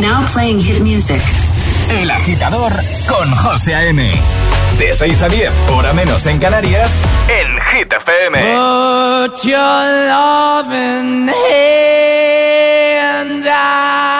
Now playing hit music. El agitador con José A.M. De 6 a 10, hora menos en Canarias, en Hit FM. Put your loving hand out,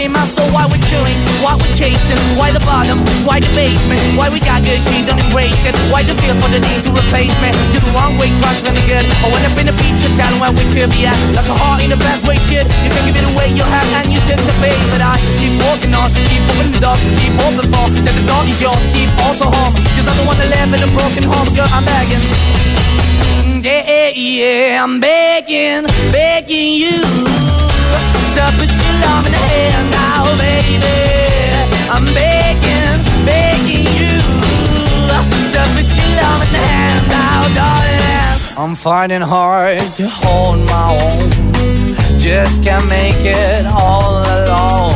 soul. Why we're chilling, why we're chasing, why the bottom, why the basement, why we got good, she don't embrace it. Why the feel for the need to replace me? You're the wrong way, trying to good. I went up in the feature town where we could be at. Like a heart in the best way, shit. You can give it away, you have, and you take the bait. But I keep walking on, keep moving the door, keep open for that the door is yours, keep also home. Cause I'm the one that live in a broken home, girl, I'm begging. Yeah, Yeah, yeah, I'm begging, begging you to put your love in the hand now, baby. I'm begging, begging you to put your love in the hand now, darling. I'm finding hard to hold my own, just can't make it all alone.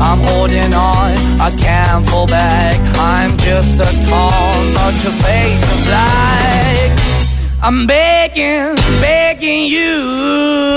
I'm holding on, I can't fall back. I'm just a call, not your face of black. I'm begging, begging you,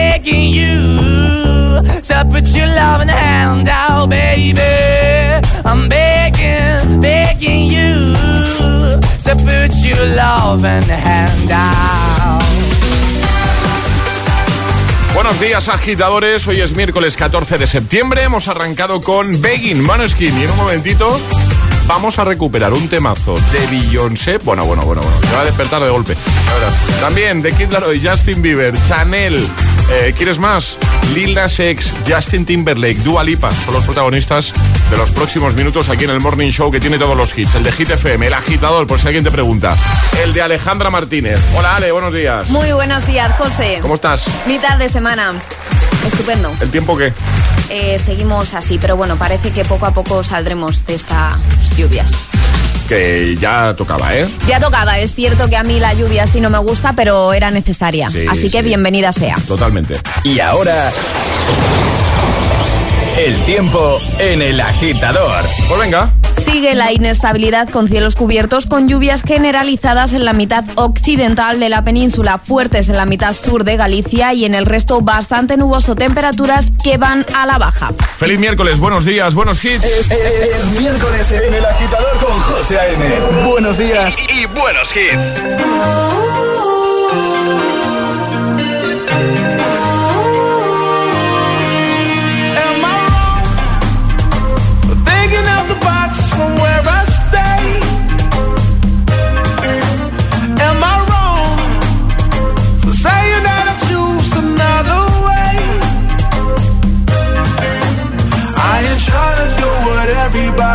Buenos días, agitadores. Hoy es miércoles 14 de septiembre. Hemos arrancado con Begging Maneskin y en un momentito vamos a recuperar un temazo de Beyoncé. Bueno, bueno, bueno, bueno. Se va a despertar de golpe. También de Kid Laroi, Justin Bieber, Chanel. Eh, ¿Quieres más? Lil Nas X, Justin Timberlake, Dua Lipa son los protagonistas de los próximos minutos aquí en el Morning Show que tiene todos los hits. El de Hit FM, el agitador, por si alguien te pregunta. El de Alejandra Martínez. Hola Ale, buenos días. Muy buenos días, José. ¿Cómo estás? Mitad de semana. Estupendo. ¿El tiempo qué? Eh, seguimos así, pero bueno, parece que poco a poco saldremos de estas lluvias. Que ya tocaba, ¿eh? Ya tocaba, es cierto que a mí la lluvia sí no me gusta, pero era necesaria. Sí, así que sí. bienvenida sea. Totalmente. Y ahora... El tiempo en el agitador. Pues venga. Sigue la inestabilidad con cielos cubiertos con lluvias generalizadas en la mitad occidental de la península, fuertes en la mitad sur de Galicia y en el resto bastante nuboso, temperaturas que van a la baja. Feliz miércoles, buenos días, buenos hits. Es, miércoles en el agitador con José A.M. Buenos días y buenos hits.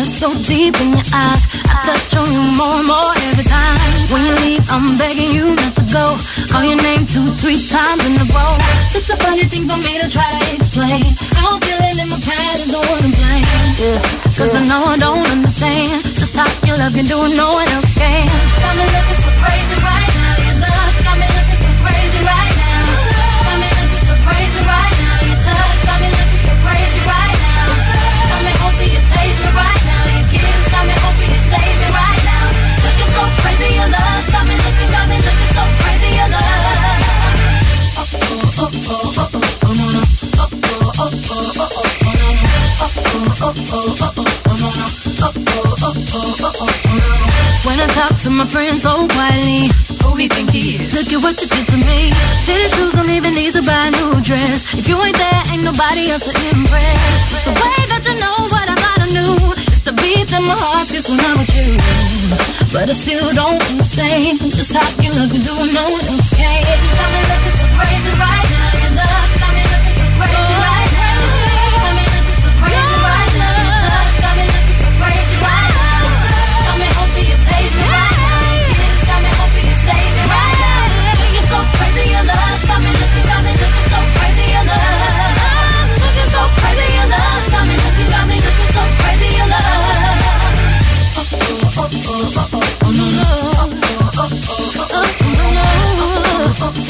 so deep in your eyes. I touch on you more and more every time. When you leave, I'm begging you not to go. Call your name two, three times in a row. Such a funny thing for me to try to explain. How I'm feeling in my pad is all one to blame. Yeah, Cause I know I don't understand just how you love you, do no one else can. Got me looking for crazy. When I talk to my friends oh, so quietly, who he think he is? Look at what you did to me. Tennis shoes don't even need to buy a new dress. If you ain't there, ain't nobody else to impress. The way that you know what I about to do, it's the beat in my heart just when I'm with you. But I still don't understand just how you look and do no escape. Tell me, look, it's a crazy ride.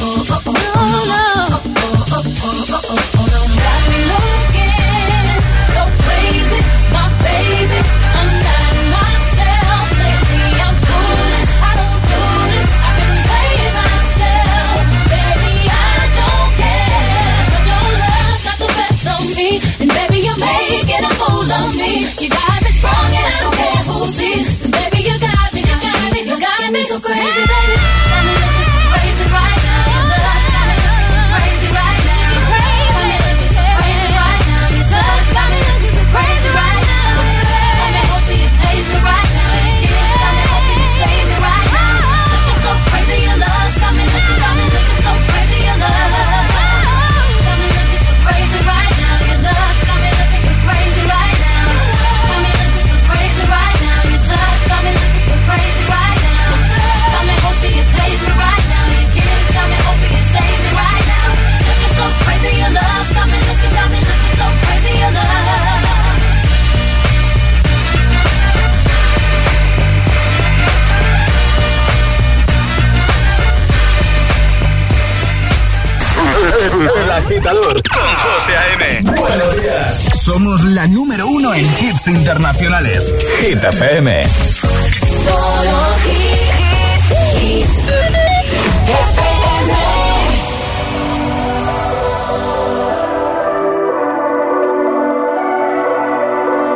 oh, oh. Agitador con José A.M. Buenos días. Somos la número uno en hits internacionales. Hit FM. Solo hit,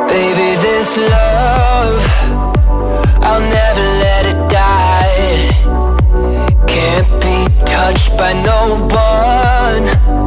Baby, this love, I'll never let it die. Can't be touched by no one.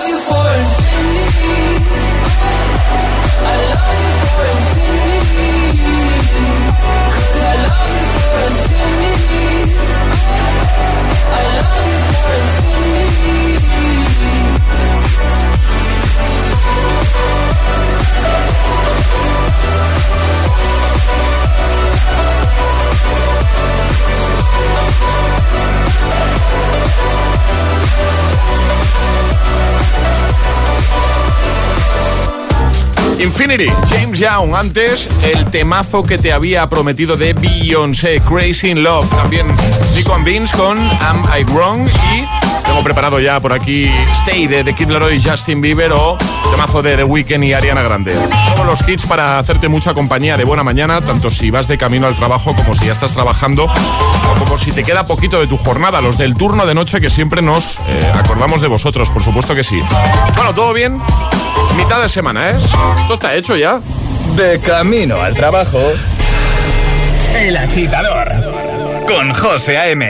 love you. James Young. Antes, el temazo que te había prometido de Beyoncé, Crazy in Love. También Nico and con Am I Wrong. Y tengo preparado ya por aquí Stay de The Kid Laroi y Justin Bieber o temazo de The Weeknd y Ariana Grande. Todos los hits para hacerte mucha compañía de buena mañana, tanto si vas de camino al trabajo como si ya estás trabajando o como si te queda poquito de tu jornada. Los del turno de noche que siempre nos eh, acordamos de vosotros, por supuesto que sí. Bueno, ¿todo bien? Mitad de semana, ¿eh? Esto está hecho ya. De camino al trabajo. El agitador. Con José A.M.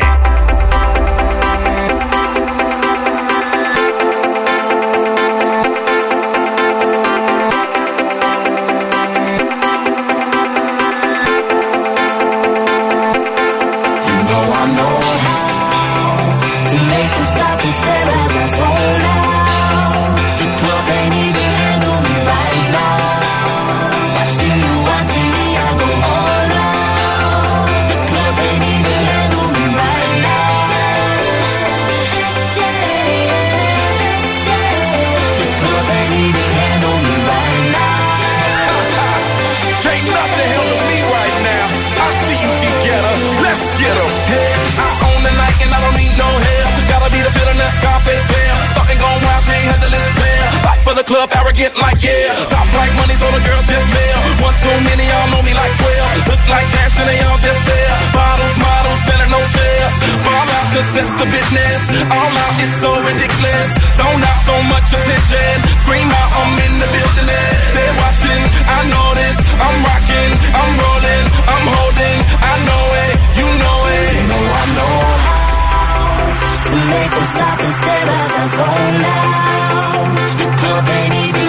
get like yeah. Top like money, so the girls just mail. One too many, y'all know me like 12. Look like cash and they all just there. Bottles, models, better no shares. Fall out, cause that's the business. All out is so ridiculous. Zone out so much attention. Scream out, I'm in the building. They're watching, I know this. I'm rocking, I'm rolling, I'm holding. I know it, you know it. You know I know how to make them stop and stare as I zone out. The club ain't even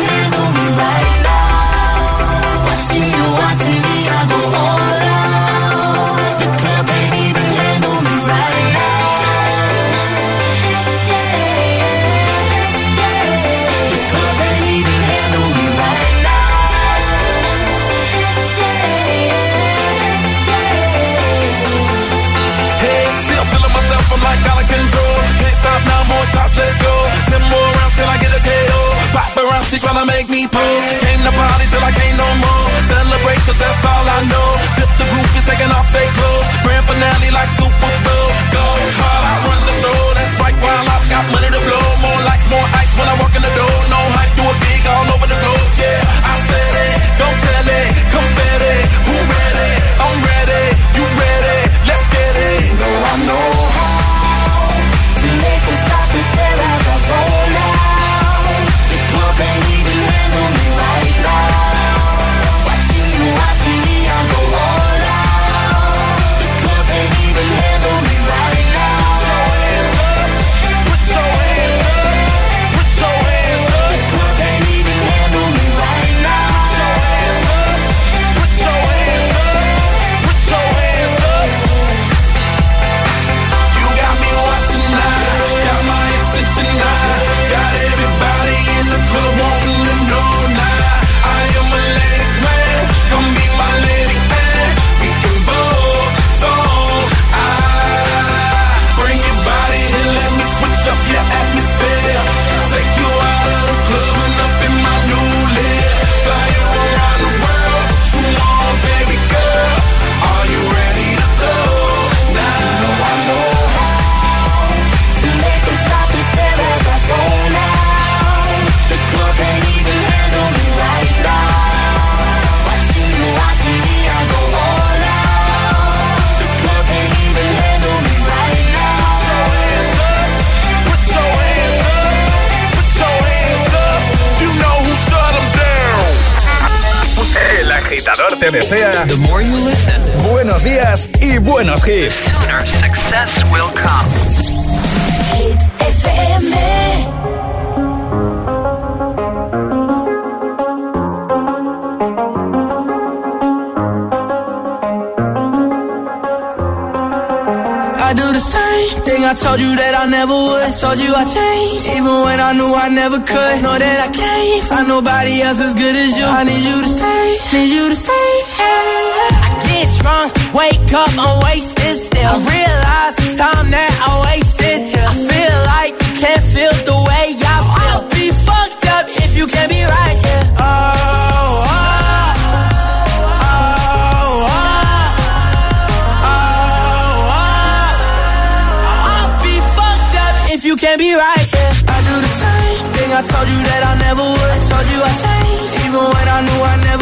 pose. Came to party till I can't no more. Celebrate, cause that's te desea buenos días y buenos hits. sooner success will come. I do the same thing I told you that I never would. I told you I changed, even when I knew I never could. Know that I can't find nobody else as good as you. I need you to stay, need you to stay. Drunk, wake up, I'm wasted still. I realize the time that I wasted. I feel like you can't feel the way I feel. I'll be fucked up if you can't be right here. Oh, oh, oh, oh. I'll be fucked up if you can't be right here. I do the same thing I told you that I never would. I told you I changed, even when I knew I never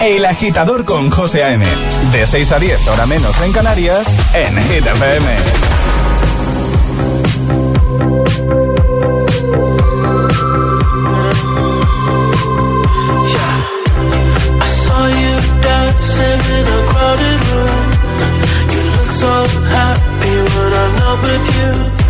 El agitador con José A.M. De 6 a 10, hora menos en Canarias, en Hit So happy when I'm not with you.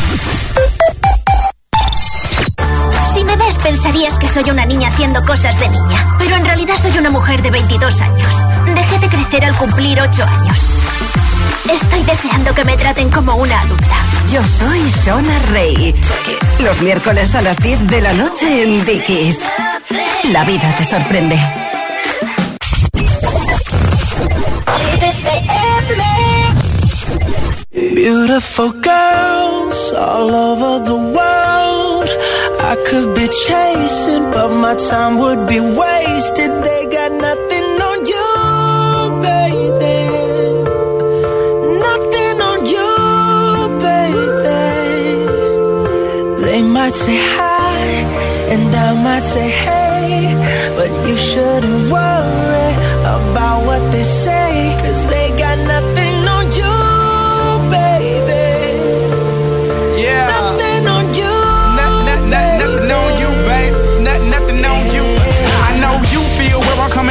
Pensarías que soy una niña haciendo cosas de niña, pero en realidad soy una mujer de 22 años. Dejé de crecer al cumplir 8 años. Estoy deseando que me traten como una adulta. Yo soy Shona Rey. Los miércoles a las 10 de la noche en Dickies. La vida te sorprende. Beautiful girls all over the world. I could be chasing, but my time would be wasted. They got nothing on you, baby. Nothing on you, baby. They might say hi, and I might say hey, but you shouldn't worry about what they say, cause they got nothing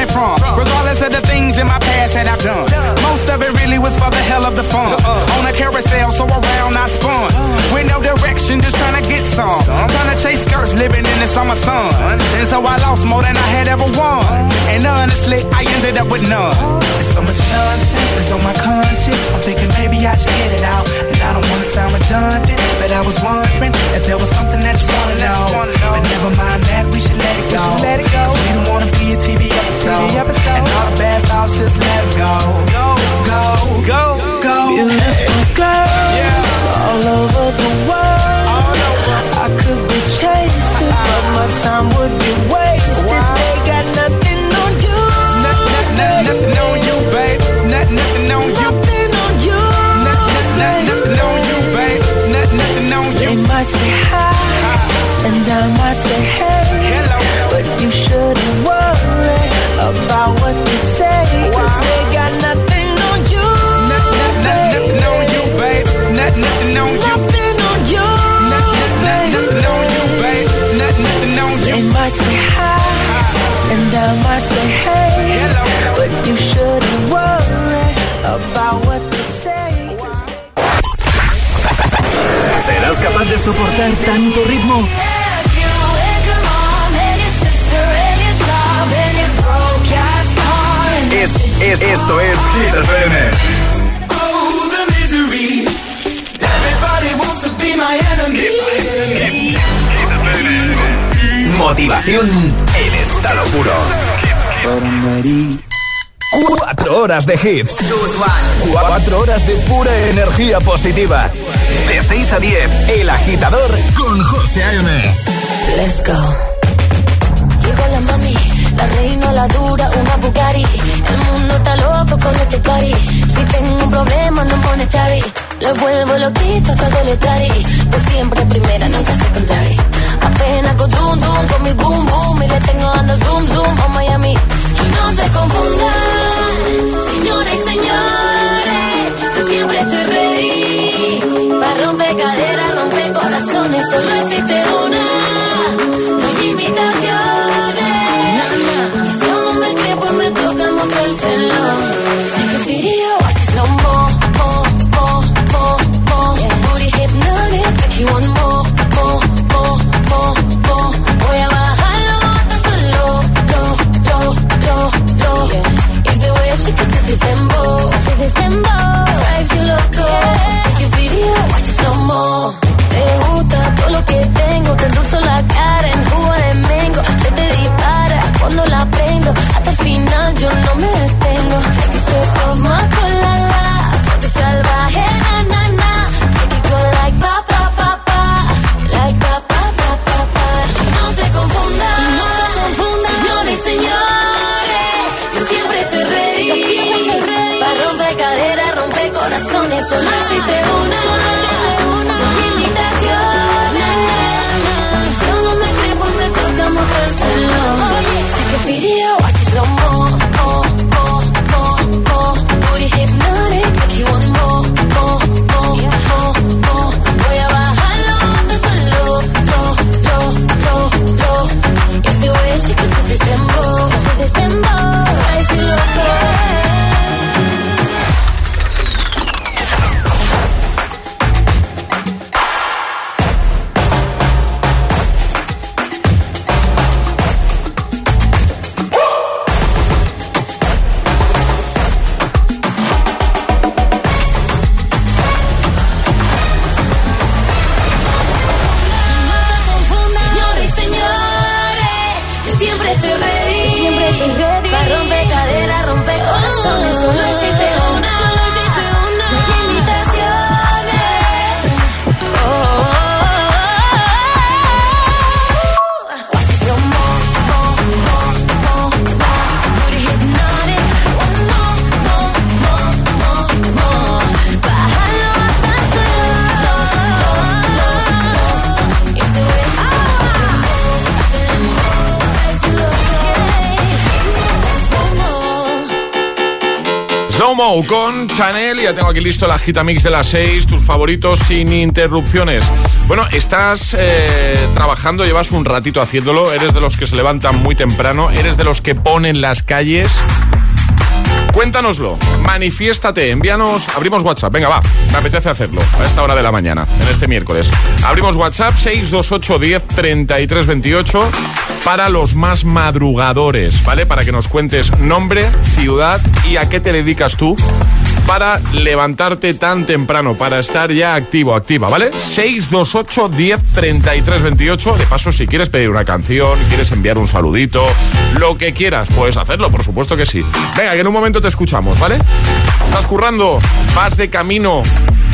coming from. Regardless of the things in my past that I've done. Most of it really was for the hell of the fun. Uh-uh. On a carousel, so around I spun. With no direction, just trying to get some. Trying to chase skirts, living in the summer sun. And so I lost more than I had ever won. And honestly, I ended up with none. There's so much nonsense is on my conscience. I'm thinking maybe I should get it out. And I don't wanna sound redundant, but I was wondering if there was something that you wanna know. But never mind that, we should let it go. Let it go. we don't wanna be a TV episode. And all the bad thoughts, just let go. Go, go, go, go. Beautiful girls all over the world. I could be chasing, but my time would be wasted. ¿Serás capaz de soportar tanto ritmo? Es, es, esto es Hit FM. Motivación en estado puro. Cuatro horas de hits. Cuatro horas de pura energía positiva. De 6 a 10, El Agitador con José A.M. Let's go. Llegó la mami, la reina, la dura, una Bugatti. El mundo está loco con este party. Si tengo un problema, no monetary. Le vuelvo loquito todo le tari. Pues siempre primera, nunca secondary. Apenas con zoom, zoom, con mi Con Chanel. Ya tengo aquí listo la gita mix de las 6, tus favoritos sin interrupciones. Bueno, estás eh, trabajando, llevas un ratito haciéndolo, eres de los que se levantan muy temprano, eres de los que ponen las calles. Cuéntanoslo, manifiéstate, envíanos, abrimos WhatsApp, venga va, me apetece hacerlo a esta hora de la mañana, en este miércoles. Abrimos WhatsApp 628 10 33 28 para los más madrugadores, ¿vale? Para que nos cuentes nombre, ciudad y a qué te dedicas tú para levantarte tan temprano, para estar ya activo, activa, ¿vale? 628 10 33 28. De paso, si quieres pedir una canción, quieres enviar un saludito, lo que quieras, puedes hacerlo, por supuesto que sí. Venga, que en un momento te escuchamos, ¿vale? ¿Estás currando? ¿Vas de camino?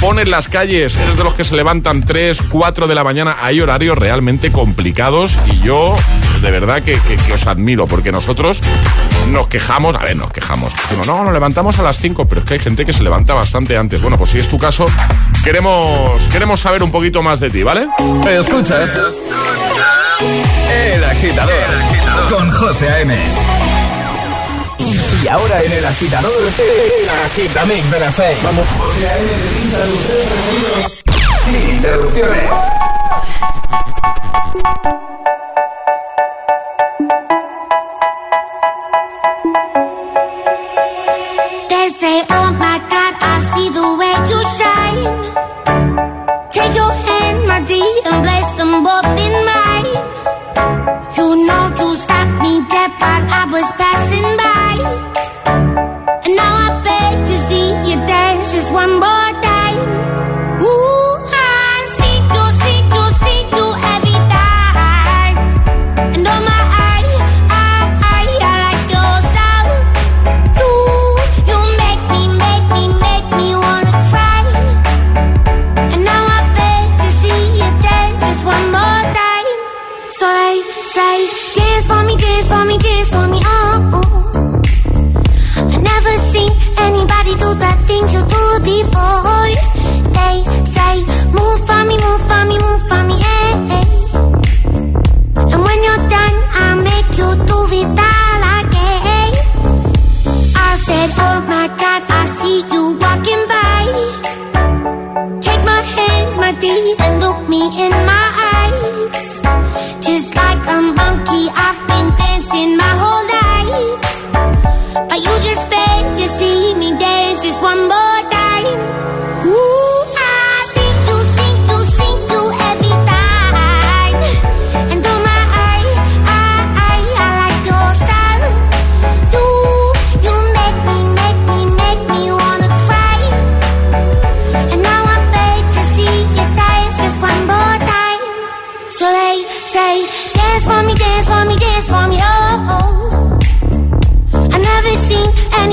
pones las calles, eres de los que se levantan 3, 4 de la mañana, hay horarios realmente complicados y yo de verdad que, os admiro porque nosotros nos quejamos, a ver, nos quejamos, no, nos levantamos a las 5, pero es que hay gente que se levanta bastante antes. Bueno, pues si es tu caso, queremos, queremos saber un poquito más de ti, ¿vale? Escuchas El Agitador, con José A.M. Y ahora en el agitador, el agitamix de las 6. Vamos, José A.M. Sin interrupciones.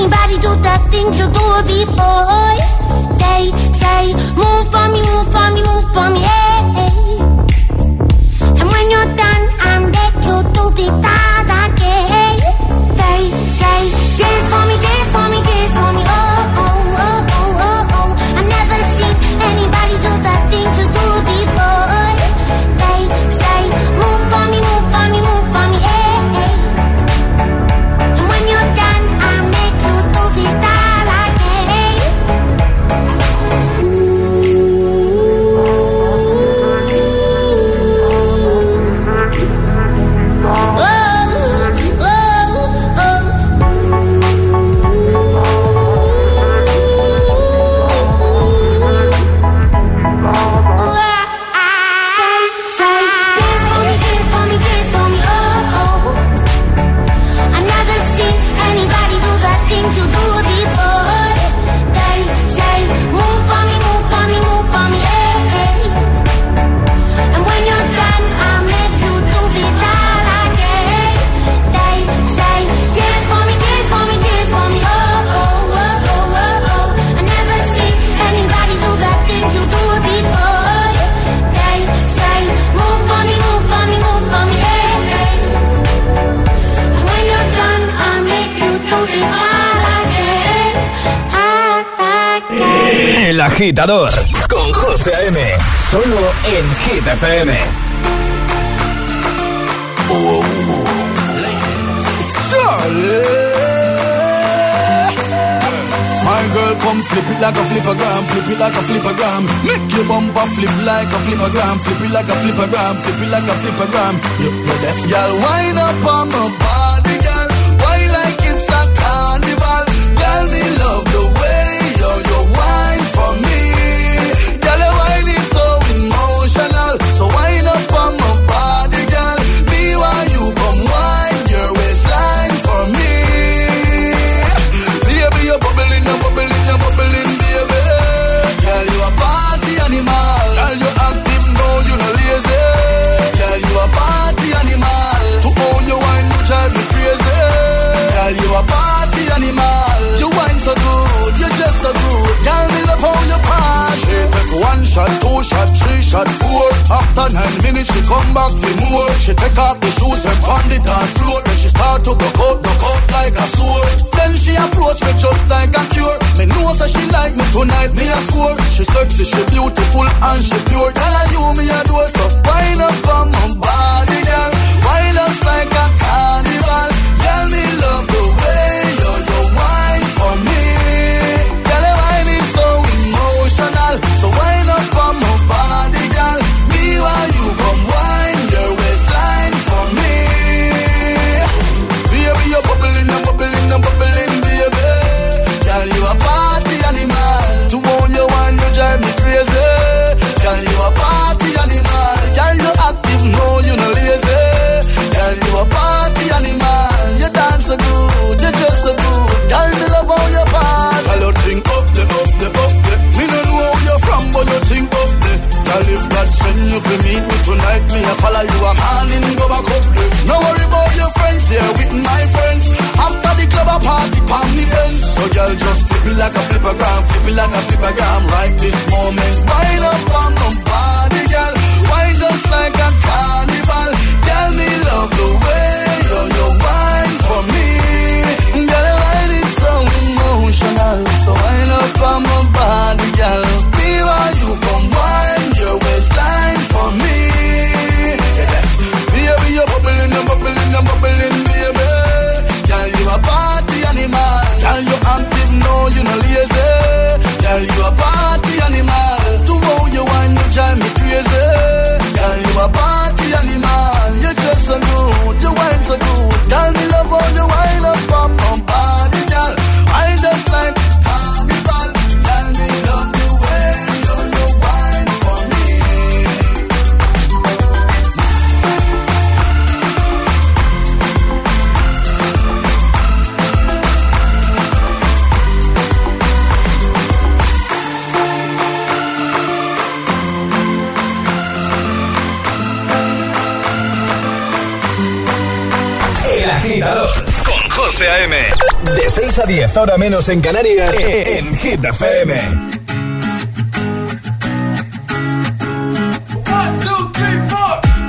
anybody do that thing you do it before? They say, move for me, move for me, move for me, hey. And when you're done, I'm there to do it again. They say, agitador con José A.M. Solo en Hit FM. My girl, come flip it like a flippergram, flip it like a flippergram. Make your bumper flip like a flippergram, flip it like a flippergram, flip it like a flippergram. You know wind up on my body, girl? Shot, two shot, three shot, four. After nine minutes, she come back for more. She take off the shoes and pound the dance floor. Then she start to go out, go out like a sword. Then she approach me just like a cure. Me know that she like me tonight, me a score. She sexy, she beautiful and she pure. Tell her you me a door, so wind up on my body, girl. Wind up like a. wine body, girl. You come wine your waistline for me. Baby, you're bubbling bubbling bubbling, baby. Girl, you a party animal. To own one, you drive me crazy. Girl, you a party animal. Girl, you active, no, you no lazy. Girl, you a party animal. You dance so good, send you meet me tonight, me I follow you. I'm morning, go back up the. No worry about your friends, they're with my friends. After the club, a party, palm the ends. So girl, just flip it like a flippergram, flip it like a flippergram. Right this moment, wind up on my body, girl. Wine just like a carnival. Tell me love the way you active, no, you no lazy. Girl, you a party animal. To how you wine, you drive me crazy. Girl, you a party animal. You just so good, you wine so good. Girl, José A.M. De 6 a 10, ahora menos en Canarias, en Hit FM.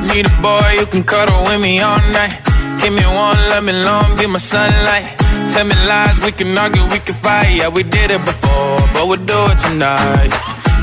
Need a boy you can cuddle with me all night. Give me one, let me long, be my sunlight. Tell me lies, we can argue, we can fight. Yeah, we did it before, but we'll do it tonight.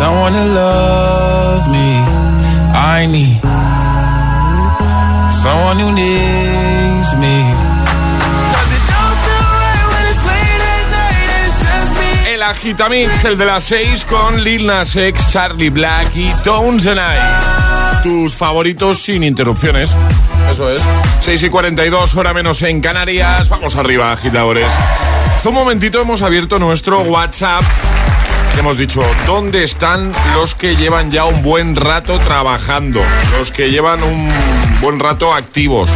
someone to love me. I need someone who needs me. El Agitamix, el de las 6 con Lil Nas X, Charlie Black y Tones and I. Tus favoritos sin interrupciones. Eso es. 6 y 42, hora menos en Canarias. Vamos arriba, agitadores. Hace un momentito hemos abierto nuestro WhatsApp. Hemos dicho, ¿dónde están los que llevan ya un buen rato trabajando? Los que llevan un buen rato activos.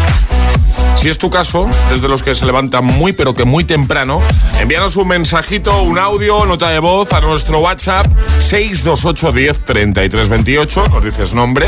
Si es tu caso, desde los que se levantan muy pero que muy temprano, envíanos un mensajito, un audio, nota de voz a nuestro WhatsApp 628 10 33 28. Nos dices nombre,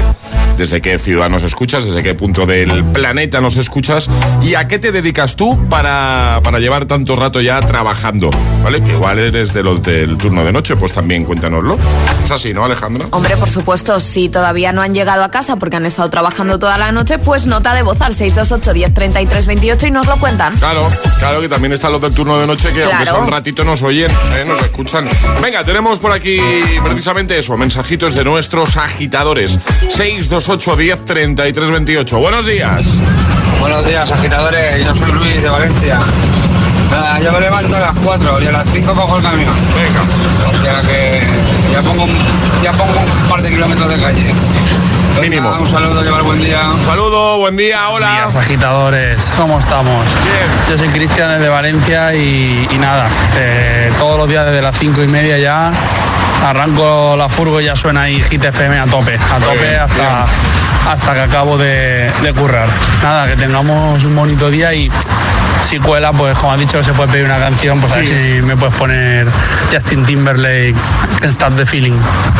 desde qué ciudad nos escuchas, desde qué punto del planeta nos escuchas y a qué te dedicas tú para, para llevar tanto rato ya trabajando. ¿Vale? Igual eres de los del turno de noche, pues también cuéntanoslo. Es así, ¿no, Alejandra? Hombre, por supuesto, si todavía no han llegado a casa porque han estado trabajando toda la noche, pues nota de voz al 628 10 3328 y nos lo cuentan. Claro, claro que también están los del turno de noche que aunque sea un ratito nos oyen, ¿eh? nos escuchan. Venga, tenemos por aquí precisamente eso, mensajitos de nuestros agitadores. 628 10 3328. Buenos días. Buenos días, agitadores. Yo soy Luis de Valencia. Nada, yo me levanto a las 4 y a las 5 cojo el camión. Venga. O sea que ya pongo, ya pongo un par de kilómetros de calle. Mínimo. un saludo, llevar buen día. Un saludo, buen día, hola. Buenos días, agitadores. ¿Cómo estamos? Yo soy Cristian desde Valencia y, y nada, eh, todos los días desde las cinco y media ya arranco la furgo y ya suena ahí Hit FM a tope, a tope bien, hasta, hasta que acabo de, de currar. Nada, que tengamos un bonito día y si cuela, pues como has dicho, se puede pedir una canción, pues a ver Sí. si me puedes poner Justin Timberlake, Stop the Feeling.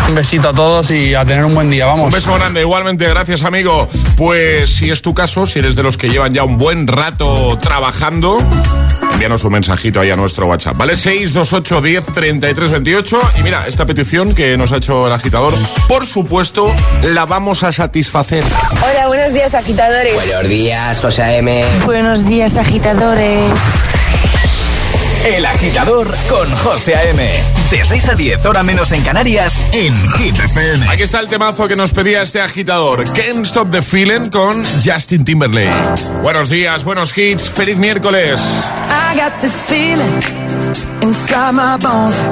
Un besito a todos y a tener un buen día, vamos. Un beso grande, igualmente, gracias amigo. Pues si es tu caso, si eres de los que llevan ya un buen rato trabajando, envíanos un mensajito ahí a nuestro WhatsApp, ¿vale? 628 10 33 28. Y mira, esta petición que nos ha hecho el agitador, por supuesto, la vamos a satisfacer. Hola, buenos días, agitadores. Buenos días, José A.M. Buenos días, agitadores. El agitador con José A.M. De 6 a 10, hora menos en Canarias, en Hit FM. Aquí está el temazo que nos pedía este agitador. Can't Stop the Feeling con Justin Timberlake. Buenos días, buenos hits, feliz miércoles. I got this feeling inside my bones.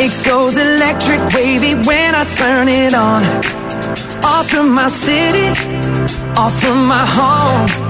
It goes electric wavy when I turn it on. Off from my city, off from my home.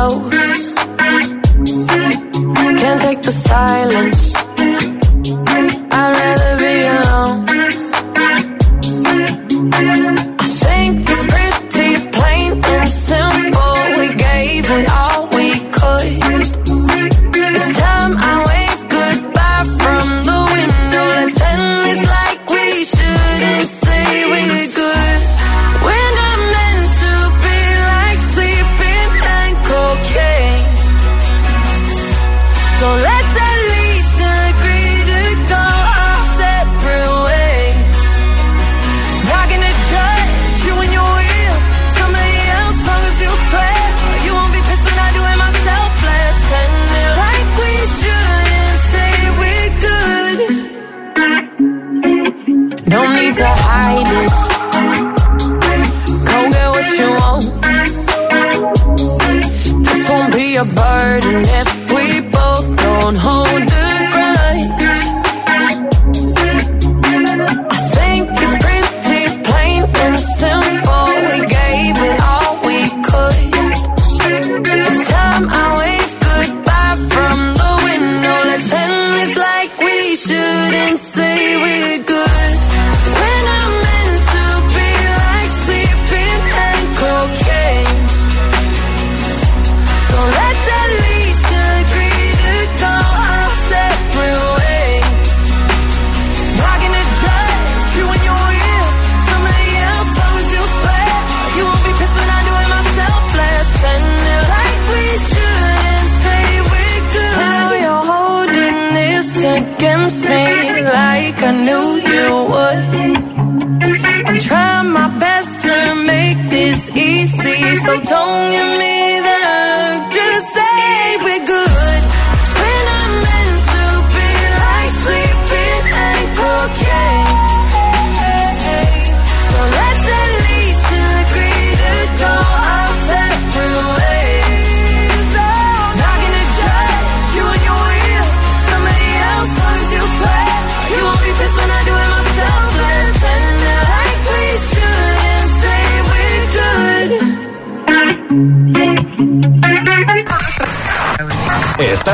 close. Can't take the silence.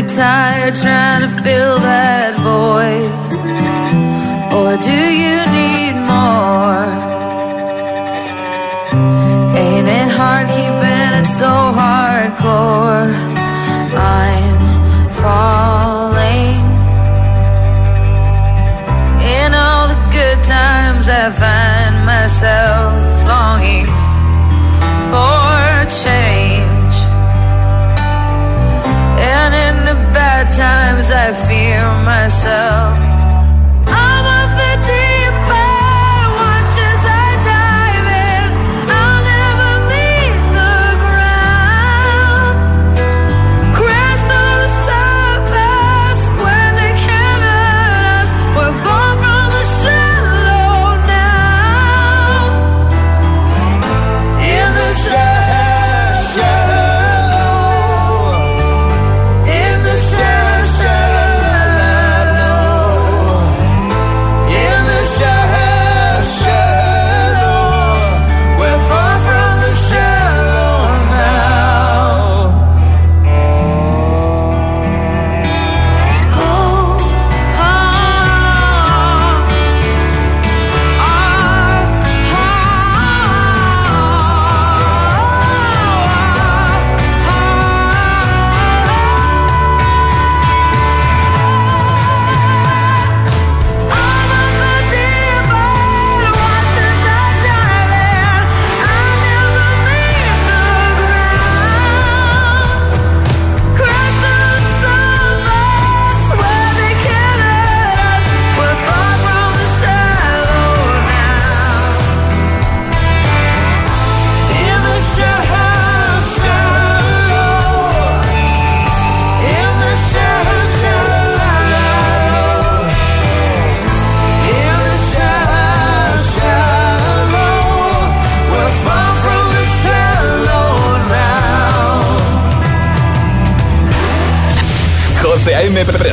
you tired trying to fill that void? Or do you myself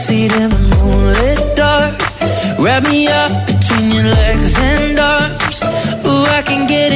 backseat in the moonlit dark. Wrap me up between your legs and arms. Ooh, I can get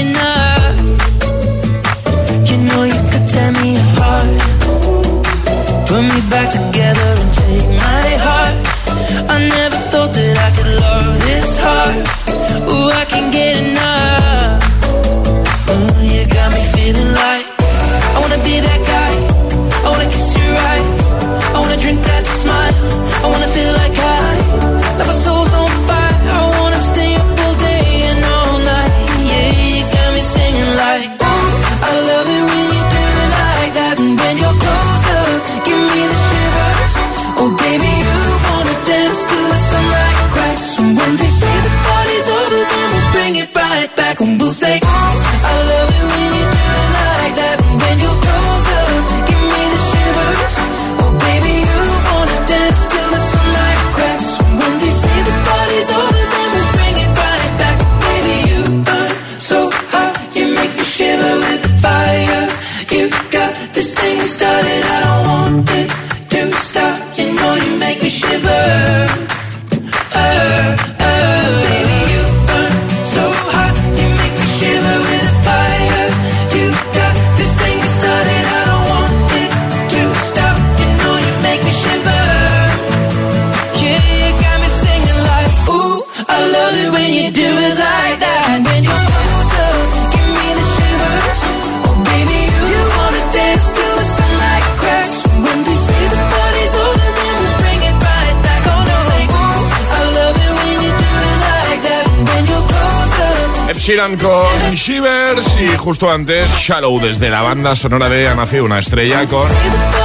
Con Shivers y justo antes Shallow desde la banda sonora de Ha nacido una estrella con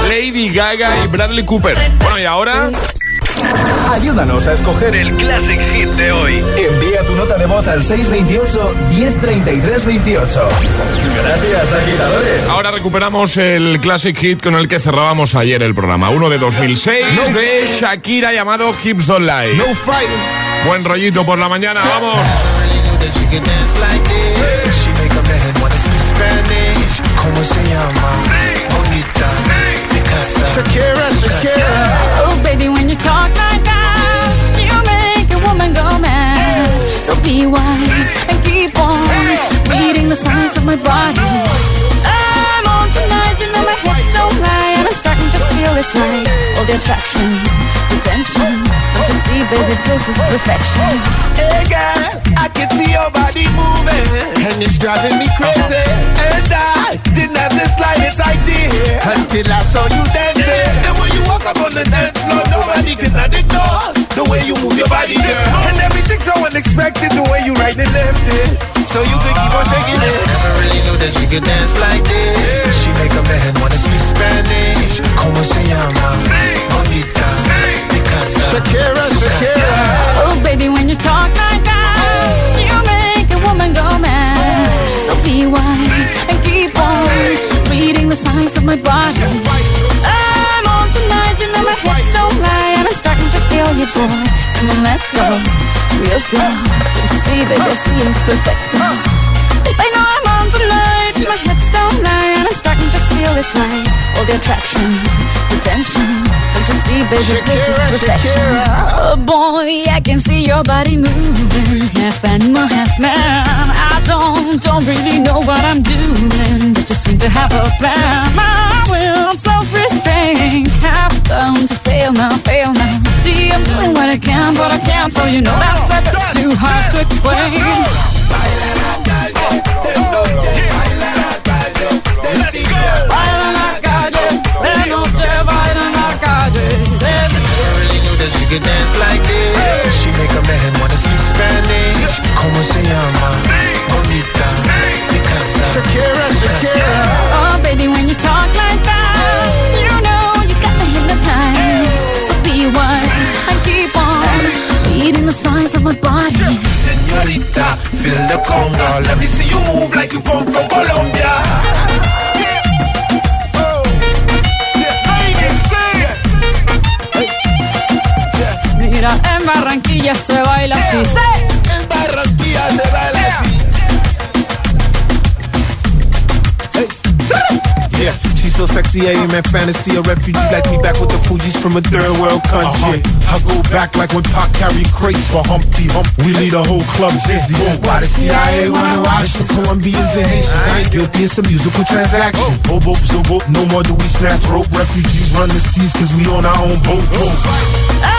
Lady Gaga y Bradley Cooper. Bueno, y ahora... Ayúdanos a escoger el Classic Hit de hoy. Envía tu nota de voz al 628 1033 28. Gracias, agitadores. Ahora recuperamos el Classic Hit con el que cerrábamos ayer el programa. Uno de 2006 de Shakira llamado Hips Don't Lie. No fight. Buen rollito por la mañana, vamos. ¿Cómo se llama? Bonita. Shakira, Shakira. Oh, baby, when you talk like that, you make a woman go mad. So be wise and keep on reading the signs of my body. Feel it's right. All the attraction, the tension. Don't you see, baby, this is perfection. Hey girl, I can see your body moving, and it's driving me crazy. Uh-huh. And I didn't have the slightest idea until I saw you dancing. And when you walk up on the dance floor, nobody can ignore the way you move your body, girl. And everything's so unexpected, the way you right and left it. So you could keep on shaking it. Never really knew that she could dance like this. She make a man wanna speak Spanish. Como se llama? Bonita. Picasa. Shakira, Shakira. Oh, baby, when you talk like that, oh. you make a woman go mad. Oh. So be wise and keep on reading the signs of my body. I'm on tonight, you know my hips don't lie, and I'm starting to feel you, boy. Come on, let's go real slow. Don't you see, baby, see it's perfect. I know I'm on tonight, my hips don't lie, and I'm starting to feel it's right. All the attraction, the tension. Don't you see, baby, this is perfection. Shakira. Oh boy, I can see your body moving, half animal, half man. I don't, really know what I'm doing, but just seem to have a plan. My will, self-restraint, have come to fail now, fail now. See, I'm doing what I can, but I can't, so you know that's a bit too hard to explain. Let's go. That she could dance like this. She make a man wanna speak Spanish. Como se llama? Bonita. Picasa. Shakira, Shakira. Oh, baby, when you talk like that, you know you got me hypnotized. So be wise and keep on reading the signs of my body. Señorita, feel the conga. Let me see you move like you come from Colombia. Mira, en Barranquilla se baila así. En Barranquilla se baila así. Yeah, she's so sexy, I am in fantasy. A refugee like me back with the Fugees from a third world country. I go back like when Pac carried crates for Humpty Hump. We lead a whole club dizzy. Why the CIA wanna watch the Colombians and Haitians? I ain't guilty, it's a musical transaction. Oh, boop, so boop, no more do we snatch rope. Refugees run the seas cause we on our own boat. I'm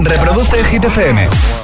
Reproduce Hit FM